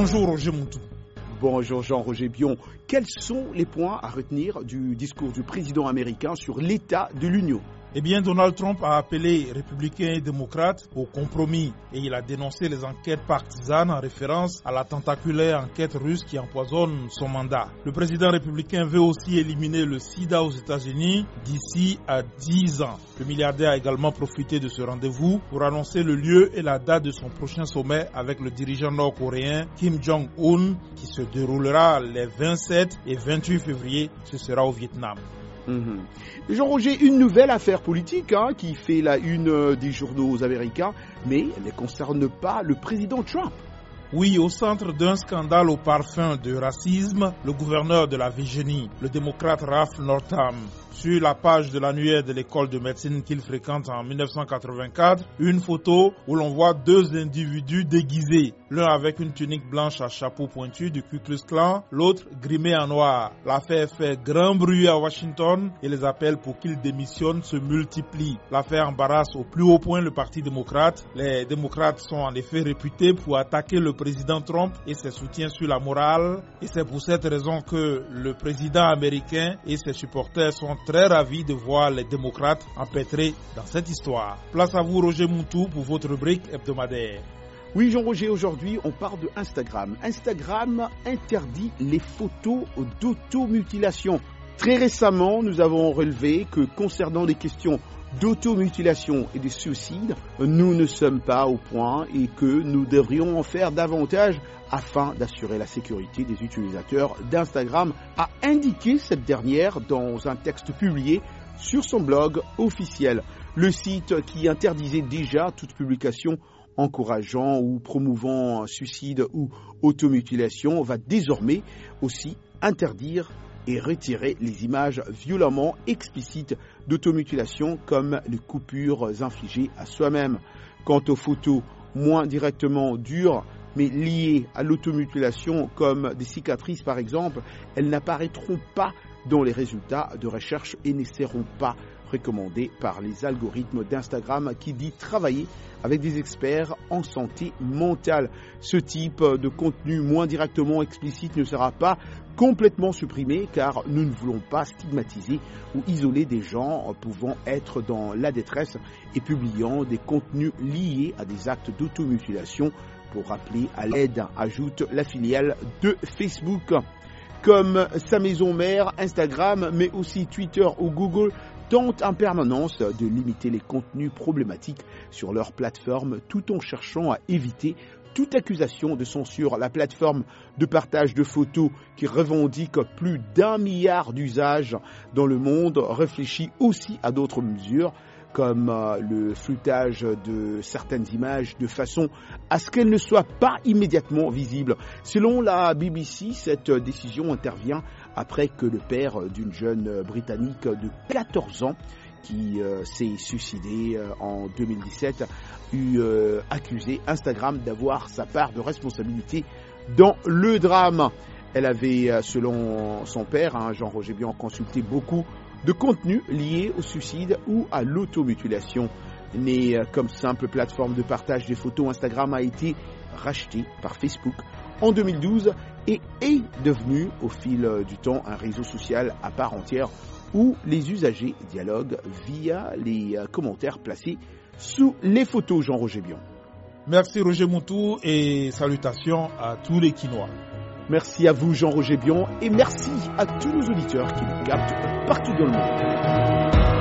Bonjour Roger Moutou. Bonjour Jean-Roger Bion. Quels sont les points à retenir du discours du président américain sur l'état de l'Union? Eh bien, Donald Trump a appelé républicains et démocrates au compromis et il a dénoncé les enquêtes partisanes en référence à la tentaculaire enquête russe qui empoisonne son mandat. Le président républicain veut aussi éliminer le sida aux États-Unis d'ici à 10 ans. Le milliardaire a également profité de ce rendez-vous pour annoncer le lieu et la date de son prochain sommet avec le dirigeant nord-coréen Kim Jong-un qui se déroulera les 27 et 28 février. Ce sera au Vietnam. Mhm. Jean-Roger, une nouvelle affaire politique hein, qui fait la une euh, des journaux américains, mais elle ne concerne pas le président Trump. Oui, au centre d'un scandale au parfum de racisme, le gouverneur de la Virginie, le démocrate Ralph Northam, sur la page de l'annuaire de l'école de médecine qu'il fréquente en 1984, une photo où l'on voit deux individus déguisés, l'un avec une tunique blanche à chapeau pointu du Ku Klux Klan, l'autre grimé en noir. L'affaire fait grand bruit à Washington et les appels pour qu'il démissionne se multiplient. L'affaire embarrasse au plus haut point le Parti démocrate. Les démocrates sont en effet réputés pour attaquer le président Trump et ses soutiens sur la morale et c'est pour cette raison que le président américain et ses supporters sont très ravi de voir les démocrates empêtrés dans cette histoire. Place à vous, Roger Moutou, pour votre rubrique hebdomadaire. Oui, Jean-Roger, aujourd'hui, on parle de Instagram. Instagram interdit les photos d'automutilation. Très récemment, nous avons relevé que concernant les questions d'automutilation et de suicide, nous ne sommes pas au point et que nous devrions en faire davantage afin d'assurer la sécurité des utilisateurs d'Instagram, a indiqué cette dernière dans un texte publié sur son blog officiel. Le site qui interdisait déjà toute publication encourageant ou promouvant suicide ou automutilation va désormais aussi interdire et retirer les images violemment explicites d'automutilation comme les coupures infligées à soi-même. Quant aux photos moins directement dures, mais liées à l'automutilation comme des cicatrices par exemple, elles n'apparaîtront pas dans les résultats de recherche et ne seront pas recommandées par les algorithmes d'Instagram qui dit travailler avec des experts en santé mentale. Ce type de contenu moins directement explicite ne sera pas complètement supprimé car nous ne voulons pas stigmatiser ou isoler des gens pouvant être dans la détresse et publiant des contenus liés à des actes d'automutilation pour rappeler à l'aide, ajoute la filiale de Facebook. Comme sa maison mère, Instagram, mais aussi Twitter ou Google tentent en permanence de limiter les contenus problématiques sur leur plateforme tout en cherchant à éviter toute accusation de censure. La plateforme de partage de photos qui revendique plus d'un milliard d'usages dans le monde réfléchit aussi à d'autres mesures comme euh, le floutage de certaines images de façon à ce qu'elles ne soient pas immédiatement visibles. Selon la BBC, cette décision intervient après que le père d'une jeune Britannique de 14 ans qui euh, s'est suicidé euh, en 2017 eut accusé Instagram d'avoir sa part de responsabilité dans le drame. Elle avait, selon son père, hein, Jean-Roger Bian, consulté beaucoup de contenu lié au suicide ou à l'automutilation. Né euh, comme simple plateforme de partage des photos, Instagram a été racheté par Facebook en 2012 et est devenu au fil euh, du temps un réseau social à part entière où les usagers dialoguent via les euh, commentaires placés sous les photos Jean-Roger Bion. Merci Roger Moutou et salutations à tous les Quinois. Merci à vous Jean-Roger Bion et merci à tous nos auditeurs qui nous captent partout dans le monde.